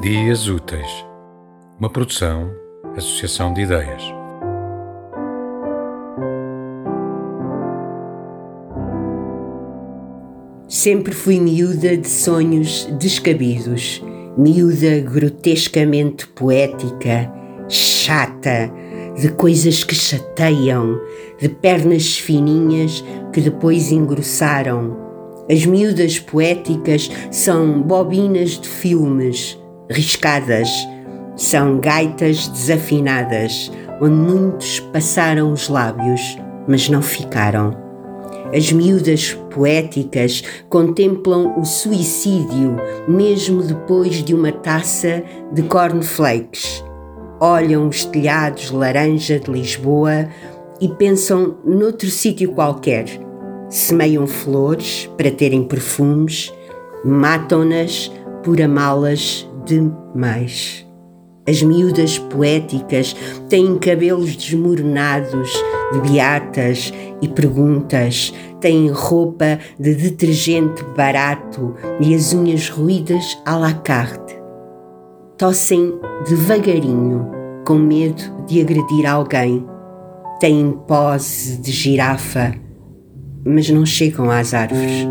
Dias Úteis, uma produção, associação de ideias. Sempre fui miúda de sonhos descabidos, miúda grotescamente poética, chata, de coisas que chateiam, de pernas fininhas que depois engrossaram. As miúdas poéticas são bobinas de filmes, riscadas, são gaitas desafinadas, onde muitos passaram os lábios, mas não ficaram. As miúdas poéticas contemplam o suicídio mesmo depois de uma taça de cornflakes. Olham os telhados laranja de Lisboa e pensam noutro sítio qualquer. Semeiam flores para terem perfumes, matam-nas por amá-las demais. As miúdas poéticas têm cabelos desmoronados de beatas e perguntas, têm roupa de detergente barato e as unhas ruídas à la carte. Tossem devagarinho, com medo de agredir alguém. Têm pose de girafa, mas não chegam às árvores.